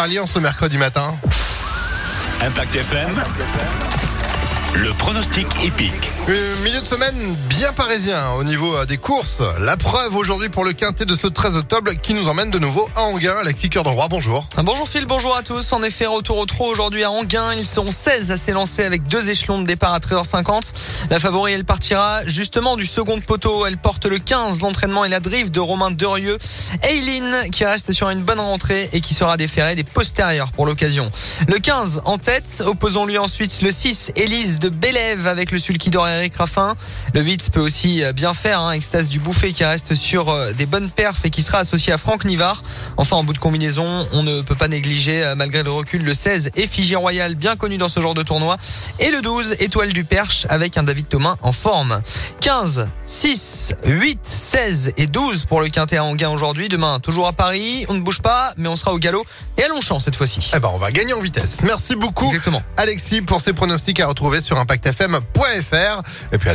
Alliance ce mercredi matin. Impact FM. Le pronostic épique. Un milieu de semaine bien parisien au niveau euh, des courses. La preuve aujourd'hui pour le quintet de ce 13 octobre qui nous emmène de nouveau à Anguin. Alexis Cœur de Roi, bonjour. Bonjour Phil, bonjour à tous. En effet, retour au trot aujourd'hui à Anguin. Ils seront 16 à s'élancer avec deux échelons de départ à 13h50. La favori, elle partira justement du second poteau. Elle porte le 15, l'entraînement et la drift de Romain Derieux. Eileen qui reste sur une bonne rentrée et qui sera déférée des postérieurs pour l'occasion. Le 15 en tête. Opposons-lui ensuite le 6, Élise de Bélève avec le sulky d'or Eric Raffin. Le 8 peut aussi bien faire, hein, Extase du Bouffet qui reste sur euh, des bonnes perfs et qui sera associé à Franck Nivard. Enfin, en bout de combinaison, on ne peut pas négliger, euh, malgré le recul, le 16, Effigie Royal, bien connu dans ce genre de tournoi. Et le 12, Étoile du Perche, avec un David Thomas en forme. 15, 6, 8, 16 et 12 pour le Quintet à Anguin aujourd'hui. Demain, toujours à Paris. On ne bouge pas, mais on sera au galop et à Longchamp cette fois-ci. Eh ben, on va gagner en vitesse. Merci beaucoup. Exactement. Alexis pour ces pronostics à retrouver sur impactfm.fr. Et puis à